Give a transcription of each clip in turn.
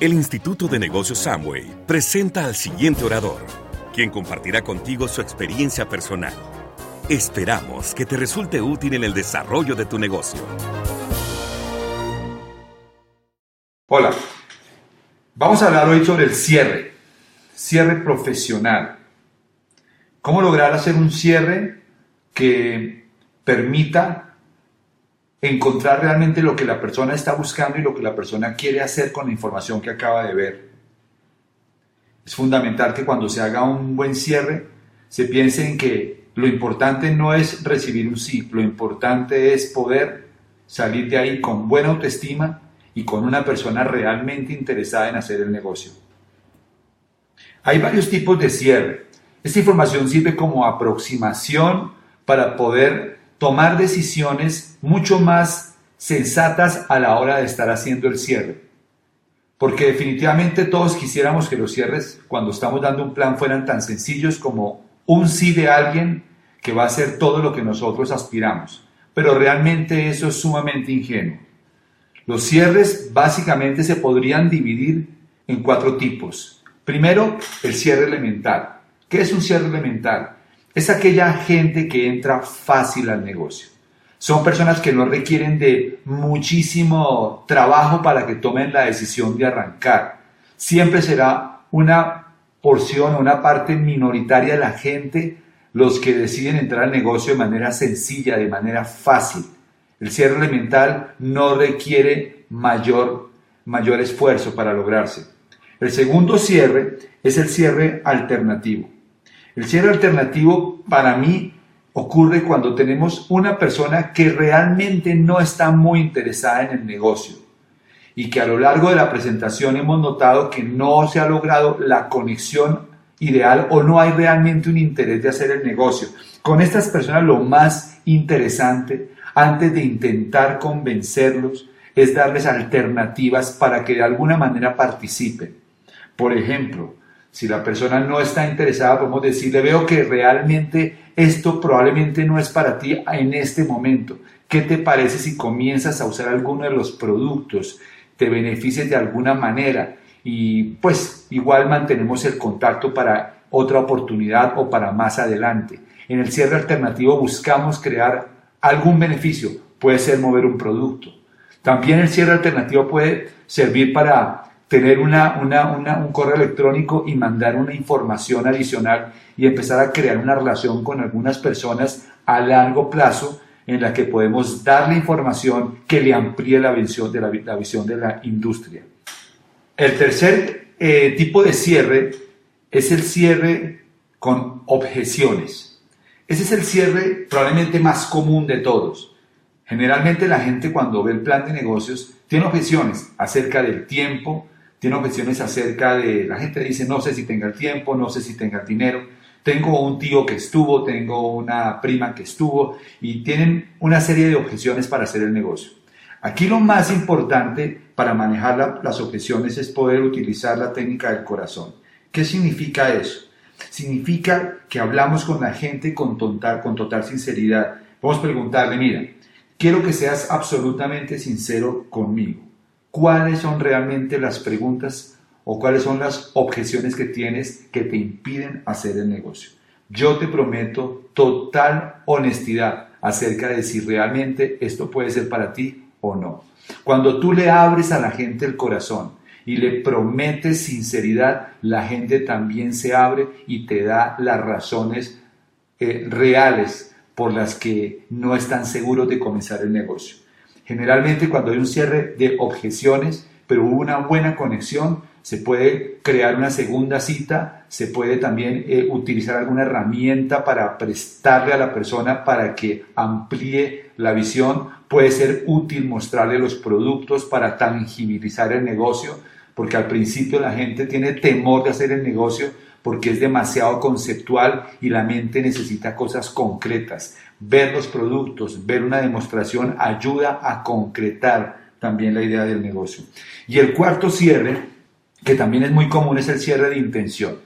El Instituto de Negocios Samway presenta al siguiente orador, quien compartirá contigo su experiencia personal. Esperamos que te resulte útil en el desarrollo de tu negocio. Hola, vamos a hablar hoy sobre el cierre, cierre profesional. ¿Cómo lograr hacer un cierre que permita encontrar realmente lo que la persona está buscando y lo que la persona quiere hacer con la información que acaba de ver. Es fundamental que cuando se haga un buen cierre, se piense en que lo importante no es recibir un sí, lo importante es poder salir de ahí con buena autoestima y con una persona realmente interesada en hacer el negocio. Hay varios tipos de cierre. Esta información sirve como aproximación para poder tomar decisiones mucho más sensatas a la hora de estar haciendo el cierre. Porque definitivamente todos quisiéramos que los cierres, cuando estamos dando un plan, fueran tan sencillos como un sí de alguien que va a hacer todo lo que nosotros aspiramos. Pero realmente eso es sumamente ingenuo. Los cierres básicamente se podrían dividir en cuatro tipos. Primero, el cierre elemental. ¿Qué es un cierre elemental? Es aquella gente que entra fácil al negocio. Son personas que no requieren de muchísimo trabajo para que tomen la decisión de arrancar. Siempre será una porción, una parte minoritaria de la gente los que deciden entrar al negocio de manera sencilla, de manera fácil. El cierre elemental no requiere mayor, mayor esfuerzo para lograrse. El segundo cierre es el cierre alternativo. El cierre alternativo para mí ocurre cuando tenemos una persona que realmente no está muy interesada en el negocio y que a lo largo de la presentación hemos notado que no se ha logrado la conexión ideal o no hay realmente un interés de hacer el negocio. Con estas personas lo más interesante antes de intentar convencerlos es darles alternativas para que de alguna manera participen. Por ejemplo, si la persona no está interesada, podemos decirle, veo que realmente esto probablemente no es para ti en este momento. ¿Qué te parece si comienzas a usar alguno de los productos? ¿Te beneficias de alguna manera? Y pues igual mantenemos el contacto para otra oportunidad o para más adelante. En el cierre alternativo buscamos crear algún beneficio. Puede ser mover un producto. También el cierre alternativo puede servir para tener una, un correo electrónico y mandar una información adicional y empezar a crear una relación con algunas personas a largo plazo en la que podemos darle información que le amplíe la visión de la, visión de la industria. El tercer eh, tipo de cierre es el cierre con objeciones. Ese es el cierre probablemente más común de todos. Generalmente la gente cuando ve el plan de negocios tiene objeciones acerca del tiempo, tiene objeciones acerca de, la gente dice, no sé si tenga el tiempo, no sé si tenga el dinero, tengo un tío que estuvo, tengo una prima que estuvo y tienen una serie de objeciones para hacer el negocio. Aquí lo más importante para manejar las objeciones es poder utilizar la técnica del corazón. ¿Qué significa eso? Significa que hablamos con la gente con, con total sinceridad. A preguntarle, mira, quiero que seas absolutamente sincero conmigo cuáles son realmente las preguntas o cuáles son las objeciones que tienes que te impiden hacer el negocio. Yo te prometo total honestidad acerca de si realmente esto puede ser para ti o no. Cuando tú le abres a la gente el corazón y le prometes sinceridad, la gente también se abre y te da las razones eh, reales por las que no están seguros de comenzar el negocio. Generalmente cuando hay un cierre de objeciones, pero hubo una buena conexión, se puede crear una segunda cita, se puede también eh, utilizar alguna herramienta para prestarle a la persona para que amplíe la visión, puede ser útil mostrarle los productos para tangibilizar el negocio, porque al principio la gente tiene temor de hacer el negocio porque es demasiado conceptual y la mente necesita cosas concretas. Ver los productos, ver una demostración ayuda a concretar también la idea del negocio. Y el cuarto cierre, que también es muy común, es el cierre de intención.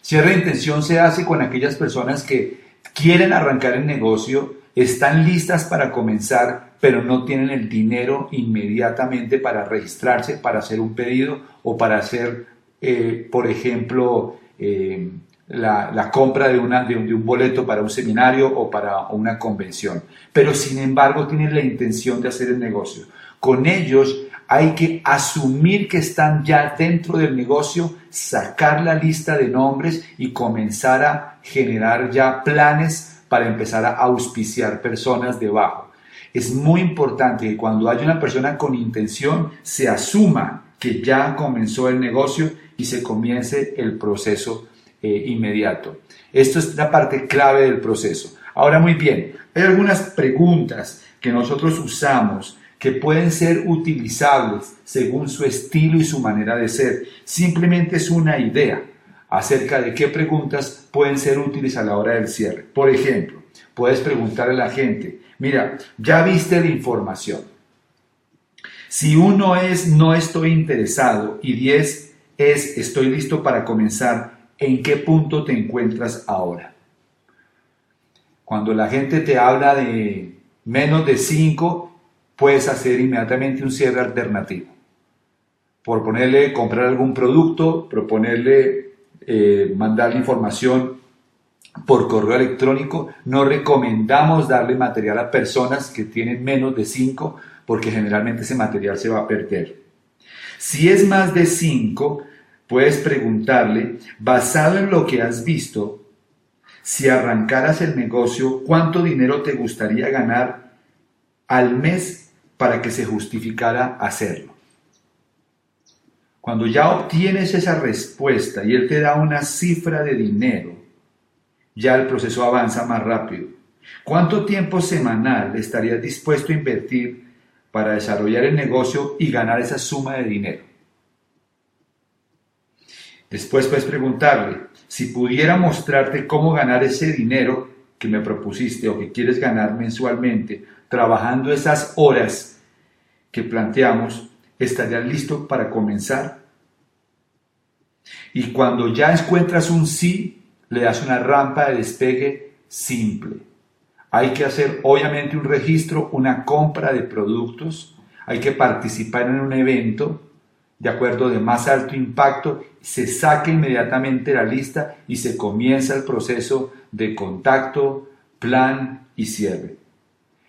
Cierre de intención se hace con aquellas personas que quieren arrancar el negocio, están listas para comenzar, pero no tienen el dinero inmediatamente para registrarse, para hacer un pedido o para hacer, eh, por ejemplo, eh, la, compra de, una, de, un, boleto para un seminario o para una convención. Pero sin embargo tienen la intención de hacer el negocio. Con ellos hay que asumir que están ya dentro del negocio, sacar la lista de nombres y comenzar a generar ya planes para empezar a auspiciar personas debajo. Es muy importante que cuando haya una persona con intención se asuma que ya comenzó el negocio y se comience el proceso eh, inmediato. Esto es la parte clave del proceso. Ahora muy bien, hay algunas preguntas que nosotros usamos que pueden ser utilizables según su estilo y su manera de ser. Simplemente es una idea acerca de qué preguntas pueden ser útiles a la hora del cierre. Por ejemplo, puedes preguntarle a la gente, Mira, ya viste la información. Si uno es no estoy interesado y 10 es estoy listo para comenzar, ¿en qué punto te encuentras ahora? Cuando la gente te habla de menos de 5, puedes hacer inmediatamente un cierre alternativo. Por ponerle comprar algún producto, proponerle eh, mandarle información por correo electrónico. No recomendamos darle material a personas que tienen menos de 5 porque generalmente ese material se va a perder. Si es más de 5, puedes preguntarle, basado en lo que has visto, si arrancaras el negocio, ¿cuánto dinero te gustaría ganar al mes para que se justificara hacerlo? Cuando ya obtienes esa respuesta y él te da una cifra de dinero, ya el proceso avanza más rápido. ¿Cuánto tiempo semanal estarías dispuesto a invertir para desarrollar el negocio y ganar esa suma de dinero? Después puedes preguntarle, si pudiera mostrarte cómo ganar ese dinero que me propusiste o que quieres ganar mensualmente, trabajando esas horas que planteamos, ¿estarías listo para comenzar? Y cuando ya encuentras un sí, le das una rampa de despegue simple. Hay que hacer obviamente un registro, una compra de productos, hay que participar en un evento de acuerdo de más alto impacto, se saque inmediatamente la lista y se comienza el proceso de contacto, plan y cierre.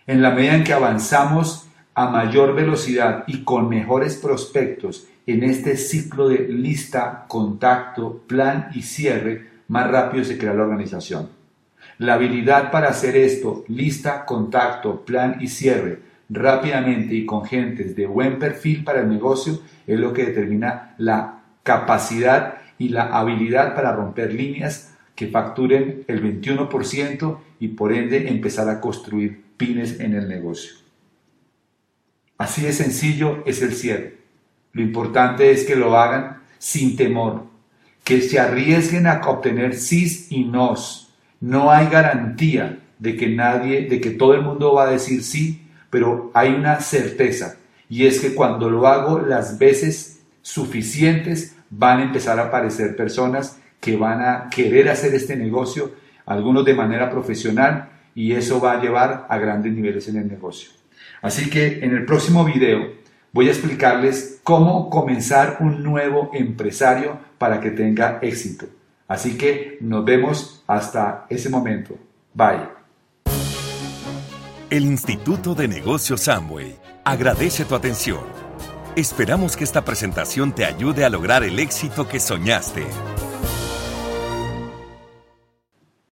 En la medida en que avanzamos a mayor velocidad y con mejores prospectos en este ciclo de lista, contacto, plan y cierre, más rápido se crea la organización. La habilidad para hacer esto, lista, contacto, plan y cierre, rápidamente y con gentes de buen perfil para el negocio, es lo que determina la capacidad y la habilidad para romper líneas que facturen el 21% y por ende empezar a construir pines en el negocio. Así de sencillo es el cierre. Lo importante es que lo hagan sin temor, que se arriesguen a obtener sí y nos. No hay garantía de que nadie, de que todo el mundo va a decir sí, pero hay una certeza y es que cuando lo hago las veces suficientes van a empezar a aparecer personas que van a querer hacer este negocio, algunos de manera profesional y eso va a llevar a grandes niveles en el negocio. Así que en el próximo video voy a explicarles cómo comenzar un nuevo empresario para que tenga éxito. Así que nos vemos hasta ese momento. Bye. El Instituto de Negocios Samway agradece tu atención. Esperamos que esta presentación te ayude a lograr el éxito que soñaste.